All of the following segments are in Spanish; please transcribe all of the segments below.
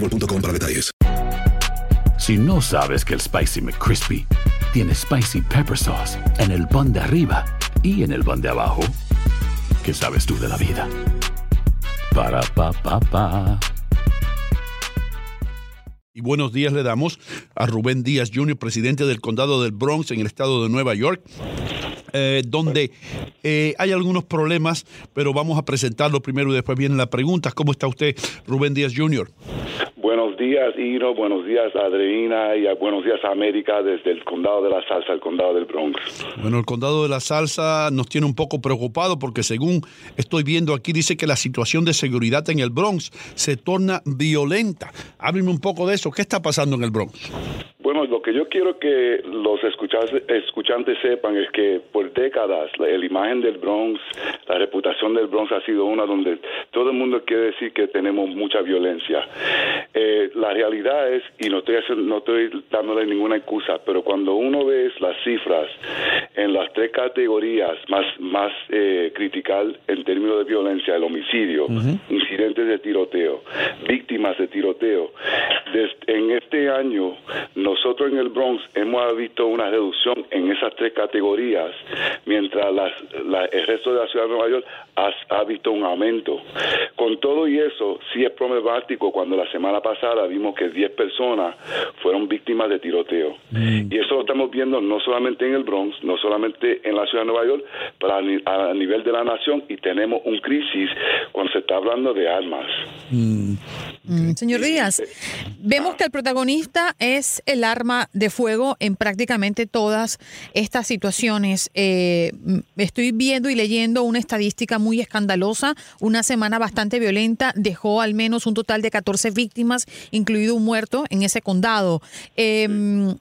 boostmobile.com para detalles. Si no sabes que el Spicy McCrispy tiene Spicy Pepper Sauce en el pan de arriba y en el pan de abajo, ¿qué sabes tú de la vida? Para, pa, pa, pa. Y buenos días le damos a Rubén Díaz Jr., presidente del condado del Bronx en el estado de Nueva York, eh, donde eh, hay algunos problemas, pero vamos a presentarlo primero y después vienen las preguntas. ¿Cómo está usted, Rubén Díaz Jr.? Buenos días, Ino. Buenos días, Adriana. Y buenos días, América, desde el condado de la Salsa, el condado del Bronx. Bueno, el condado de la salsa nos tiene un poco preocupado porque según estoy viendo aquí dice que la situación de seguridad en el Bronx se torna violenta. Hábleme un poco de eso. ¿Qué está pasando en el Bronx? Bueno, lo que yo quiero que los escuchas- escuchantes sepan es que por décadas la, la imagen del Bronx, la reputación del Bronx ha sido una donde todo el mundo quiere decir que tenemos mucha violencia. Eh, la realidad es, y no estoy, haciendo- no estoy dándole ninguna excusa, pero cuando uno ve las cifras en las tres categorías más, más eh, critical en términos de violencia, el homicidio, de tiroteo, víctimas de tiroteo, en este año nosotros en el Bronx hemos visto una reducción en esas tres categorías, mientras las- la- el resto de la ciudad de Nueva York ha, ha visto un aumento. Con todo y eso, sí es problemático cuando la semana pasada vimos que 10 personas fueron víctimas de tiroteo. Y eso lo estamos viendo no solamente en el Bronx, no solamente en la ciudad de Nueva York, pero a, a nivel de la nación y tenemos un crisis cuando se está hablando de armas. Mm, Señor Díaz, vemos que el protagonista es el arma de fuego en prácticamente todas estas situaciones. Eh, mm, estoy viendo y leyendo una estadística muy escandalosa. Una semana bastante violenta dejó al menos un total de 14 víctimas, incluido un muerto en ese condado. Eh,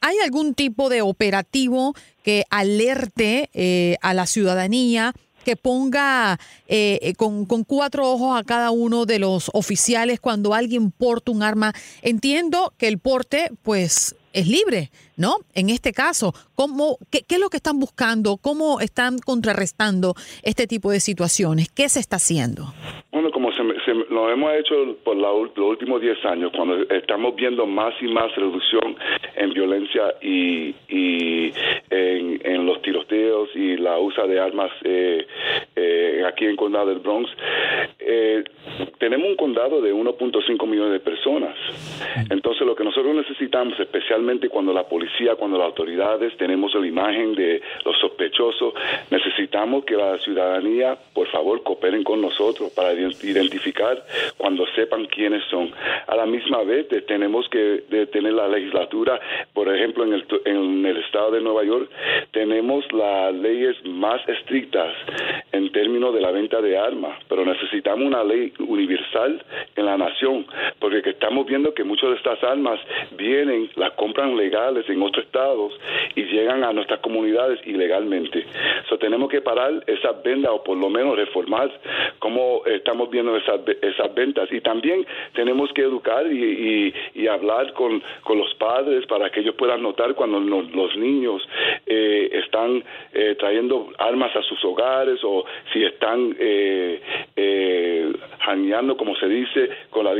¿Hay algún tipo de operativo que alerte eh, a la ciudadanía? Que ponga eh, eh, con, cuatro ojos a cada uno de los oficiales cuando alguien porta un arma. Entiendo que el porte, pues, es libre, ¿no? En este caso, ¿cómo, qué es lo que están buscando? ¿Cómo están contrarrestando este tipo de situaciones? ¿Qué se está haciendo? Bueno, como se, se lo hemos hecho por la los últimos 10 años, cuando estamos viendo más y más reducción en violencia y, y en, en los tiroteos y la usa de armas eh, eh, aquí en condado del Bronx, eh, tenemos un condado de 1.5 millones de personas. Entonces, lo que nosotros necesitamos, especialmente cuando la policía, cuando las autoridades tenemos la imagen de los sospechosos, necesitamos que la ciudadanía, por favor, cooperen con nosotros para identificar cuando sepan quiénes son. A la misma vez, tenemos que tener la legislatura, por ejemplo, en el, en el estado de Nueva York, tenemos las leyes más estrictas en términos de la venta de armas, pero necesitamos una ley universal en la nación, porque estamos viendo que muchas de estas armas vienen, las compran legales en otros estados y llegan a nuestras comunidades ilegalmente. So, tenemos que parar esas ventas o por lo menos reformar cómo estamos viendo esas, esas ventas. Y también tenemos que educar y, hablar con, con, los padres para que ellos puedan notar cuando los, niños eh, están eh, trayendo armas a sus hogares o si están eh, eh como se dice, con, la,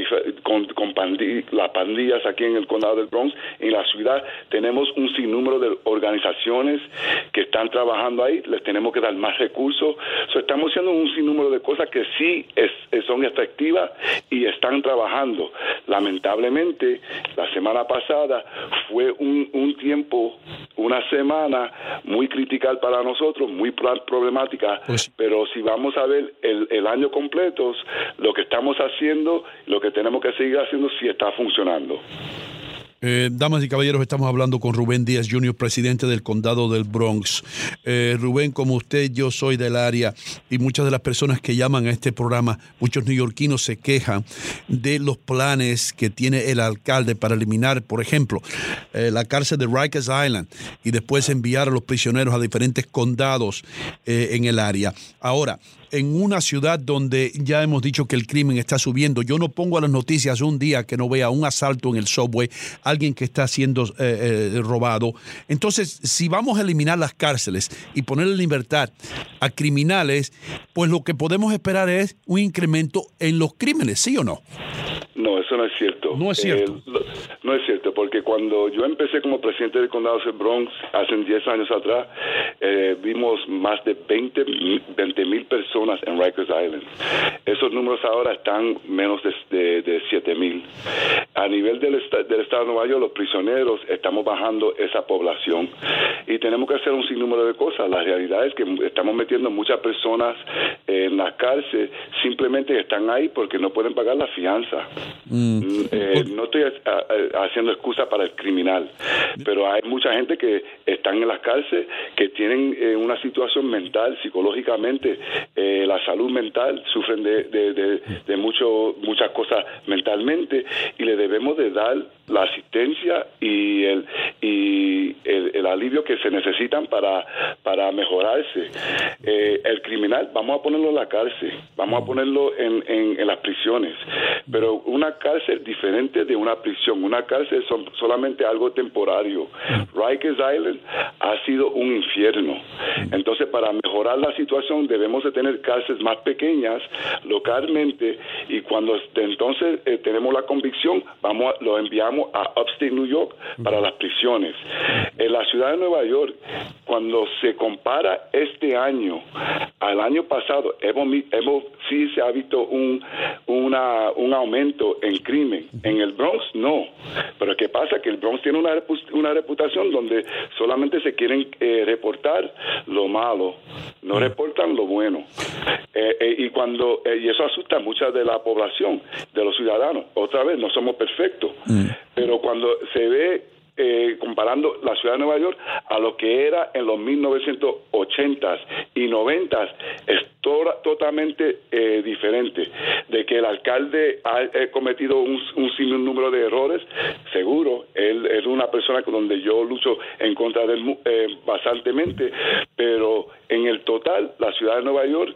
con, con las pandillas aquí en el condado del Bronx. En la ciudad tenemos un sinnúmero de organizaciones que están trabajando ahí, les tenemos que dar más recursos. estamos haciendo un sinnúmero de cosas que sí es, son efectivas y están trabajando. Lamentablemente, la semana pasada fue un, un tiempo, una semana muy critical para nosotros, muy problemática, pues pero si vamos a ver el, el año completo, lo que estamos haciendo, lo que tenemos que seguir haciendo, sí está funcionando. Eh, damas y caballeros, estamos hablando con Rubén Díaz Jr., presidente del condado del Bronx. Eh, Rubén, como usted, yo soy del área y muchas de las personas que llaman a este programa, muchos neoyorquinos se quejan de los planes que tiene el alcalde para eliminar, por ejemplo, eh, la cárcel de Rikers Island y después enviar a los prisioneros a diferentes condados en el área. Ahora, en una ciudad donde ya hemos dicho que el crimen está subiendo. Yo no pongo a las noticias un día que no vea un asalto en el subway, alguien que está siendo eh, eh, robado. Entonces, si vamos a eliminar las cárceles y poner en libertad a criminales, pues lo que podemos esperar es un incremento en los crímenes, ¿sí o no? No, eso no es cierto. No es cierto. no es cierto, porque cuando yo empecé como presidente del condado de Bronx hace 10 años atrás, eh, vimos más de 20 mil personas en Rikers Island. Esos números ahora están menos de, de, 7 mil. A nivel del, del estado de Nueva York, los prisioneros estamos bajando esa población y tenemos que hacer un sinnúmero de cosas. La realidad es que estamos metiendo muchas personas en la cárcel simplemente están ahí porque no pueden pagar la fianza. Mm. Mm, eh, no estoy haciendo excusa para el criminal, pero hay mucha gente que están en las cárceles que tienen eh, una situación mental, psicológicamente, eh, la salud mental, sufren de, de, mucho, muchas cosas mentalmente y le debemos de dar la asistencia y el, y el, alivio que se necesitan para, para mejorarse. el criminal, vamos a ponerlo en la cárcel, vamos a ponerlo en, en, las prisiones, pero una cárcel diferente de una prisión. Una cárcel es solamente algo temporario. Rikers Island ha sido un infierno. Entonces, para mejorar la situación, debemos de tener cárceles más pequeñas localmente y cuando entonces eh, tenemos la convicción, vamos lo enviamos a Upstate New York para las prisiones. En la ciudad de Nueva York, cuando se compara este año al año pasado, hemos, hemos sí se ha visto un, una, un aumento en crimen. En el Bronx no. Pero ¿qué pasa? Que el Bronx tiene una, una reputación donde solamente se quieren eh, reportar lo malo, no reportan lo bueno. Eh, eh, y cuando y eso asusta a mucha de la población, de los ciudadanos. Otra vez, no somos perfectos. Mm. Pero cuando se ve eh, comparando la ciudad de Nueva York a lo que era en los 1980s y 90s, es totalmente eh, diferente. De que el alcalde ha cometido un, un número de errores, seguro, él es una persona donde yo lucho en contra de él eh, bastantemente, pero en el total, la ciudad de Nueva York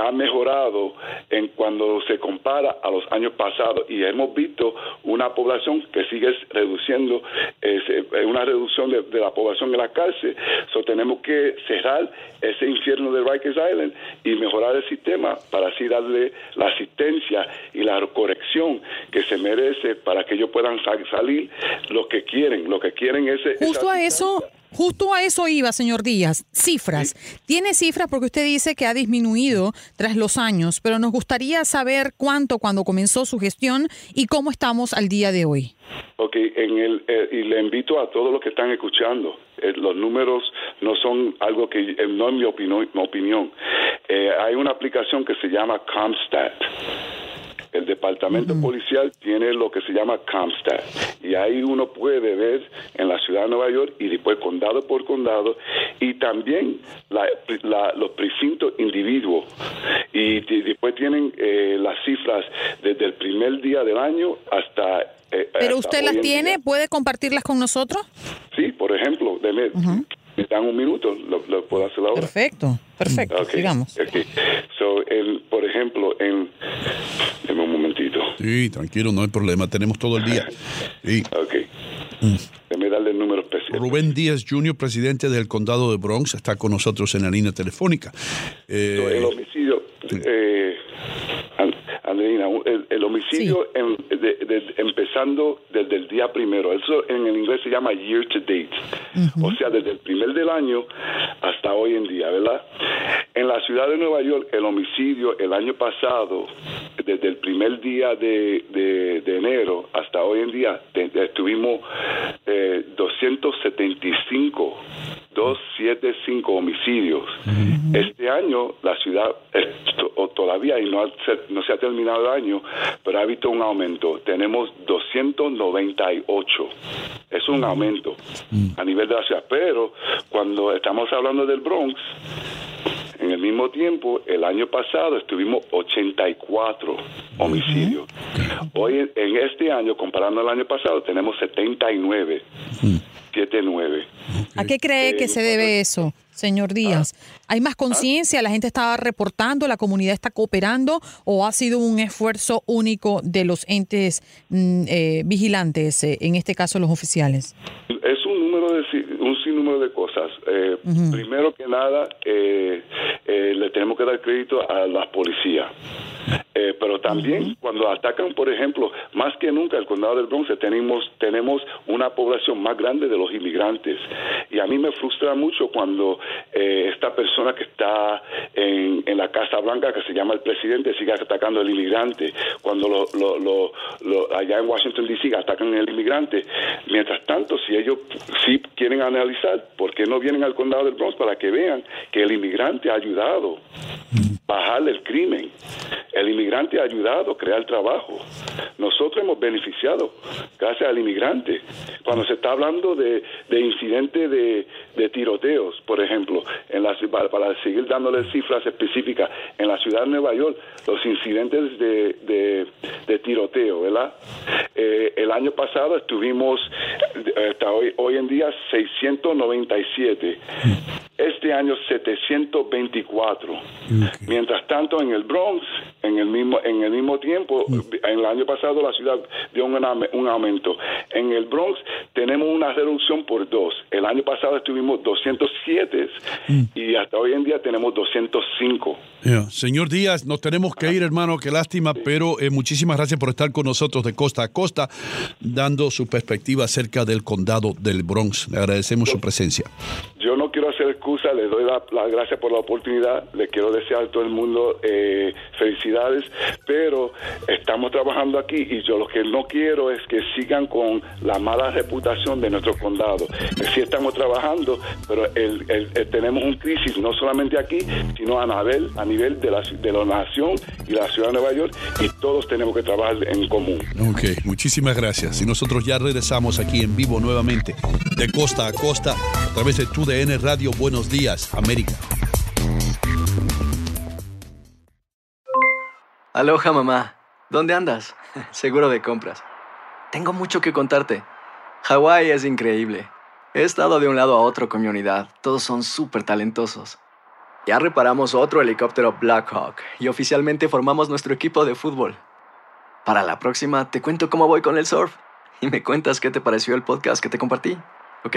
ha mejorado en cuando se compara a los años pasados y hemos visto una población que sigue reduciendo es una reducción de, la población en la cárcel. So, tenemos que cerrar ese infierno de Rikers Island y mejorar el sistema para así darle la asistencia y la corrección que se merece para que ellos puedan salir lo que quieren. Lo que quieren es... Justo a eso Justo a eso iba, señor Díaz. Cifras. Tiene cifras porque usted dice que ha disminuido tras los años, pero nos gustaría saber cuánto cuando comenzó su gestión y cómo estamos al día de hoy. Ok, en el, eh, y le invito a todos los que están escuchando. Eh, los números no son algo que, eh, no es mi, opinión. Mi opinión. hay una aplicación que se llama Comstat el departamento policial tiene lo que se llama CompStat y ahí uno puede ver en la ciudad de Nueva York y después condado por condado y también la- la- los precintos individuos y después tienen eh, las cifras desde el primer día del año hasta eh, ¿Pero hasta usted las en tiene? ¿Puede compartirlas con nosotros? Sí, por ejemplo, deme, me dan un minuto, lo, lo puedo hacer ahora. Perfecto, perfecto. Ok, Sigamos. So, el- por ejemplo, en... Deme un momentito. Sí, tranquilo, no hay problema. Tenemos todo el día. Sí. Ok. Déjeme darle el número especial. Rubén Díaz Jr., presidente del condado de Bronx, está con nosotros en la línea telefónica. Eh, el homicidio, eh, en- de- de- empezando desde el día primero, eso en el inglés se llama year to date, o sea, desde el primer del año hasta hoy en día, ¿verdad? En la ciudad de Nueva York, el homicidio el año pasado, desde el primer día de, de- de enero hasta hoy en día, tuvimos eh, 275 275 homicidios. Este año la ciudad todavía y no, ha- se- no se ha terminado el año, pero ha visto un aumento. Tenemos 298. Es un aumento a nivel de la ciudad. Pero cuando estamos hablando del Bronx, en el mismo tiempo, el año pasado estuvimos 84 homicidios. Hoy, en- en este año, comparando al año pasado, tenemos 79. 79. ¿A qué cree que se debe eso, señor Díaz? ¿Hay más conciencia? ¿La gente está reportando? ¿La comunidad está cooperando? ¿O ha sido un esfuerzo único de los entes mm, eh, vigilantes, eh, en este caso los oficiales? Es un número de un sinnúmero de cosas. Eh, Primero que nada, eh, le tenemos que dar crédito a las policías. Eh, pero también cuando atacan, por ejemplo, más que nunca el condado del Bronx tenemos tenemos una población más grande de los inmigrantes. Y a mí me frustra mucho cuando eh, esta persona que está en, en la Casa Blanca que se llama el presidente sigue atacando al inmigrante. Cuando lo, lo- lo- lo- allá en Washington D.C. atacan al inmigrante. Mientras tanto si ellos sí quieren analizar por qué no vienen al condado del Bronx para que vean que el inmigrante ha ayudado bajar el crimen. El inmigrante ha ayudado a crear trabajo. Nosotros hemos beneficiado gracias al inmigrante. Cuando se está hablando de, de incidentes de, de tiroteos, por ejemplo, en la, para seguir dándole cifras específicas, en la ciudad de Nueva York, los incidentes de, de, de tiroteo, ¿verdad? Eh, el año pasado estuvimos, eh, hasta hoy, hoy en día, 697. Este año 724. Mientras tanto, en el Bronx, en el mismo en el mismo tiempo, en el año pasado la ciudad dio un, un aumento. En el Bronx tenemos una reducción por dos. El año pasado estuvimos 207 y hasta hoy en día tenemos 205. Ya, Señor Díaz, nos tenemos que ir, hermano, qué lástima, pero eh, muchísimas gracias por estar con nosotros de costa a costa, dando su perspectiva acerca del condado del Bronx. Le agradecemos su presencia. Yo no hacer excusa, le doy la, la gracia por la oportunidad, le quiero desear a todo el mundo eh, felicidades, pero estamos trabajando aquí y yo lo que no quiero es que sigan con la mala reputación de nuestro condado. Sí estamos trabajando, pero tenemos un crisis no solamente aquí, sino a nivel, a nivel de, la, de la nación y la ciudad de Nueva York y todos tenemos que trabajar en común. Ok, muchísimas gracias. Y nosotros ya regresamos aquí en vivo nuevamente, de costa a costa, través de TUDN Radio. Buenos días, América. Aloha mamá, ¿dónde andas? Seguro de compras. Tengo mucho que contarte. Hawái es increíble. He estado de un lado a otro con mi unidad. Todos son súper talentosos. Ya reparamos otro helicóptero Blackhawk y oficialmente formamos nuestro equipo de fútbol. Para la próxima te cuento cómo voy con el surf y me cuentas qué te pareció el podcast que te compartí, ¿ok?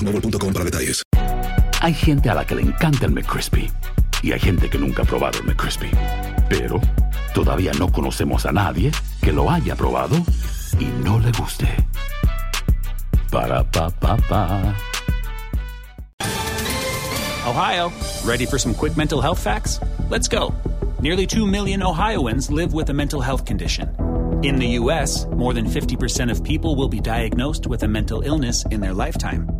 boostmobile.com para detalles. Hay gente a la que le encanta el McCrispy y hay gente que nunca ha probado el McCrispy. Pero todavía no conocemos a nadie que lo haya probado y no le guste. Para pa pa pa. Ohio, ready for some quick mental health facts? Let's go. Nearly 2 million Ohioans live with a mental health condition. In the U.S., more than 50% of people will be diagnosed with a mental illness in their lifetime.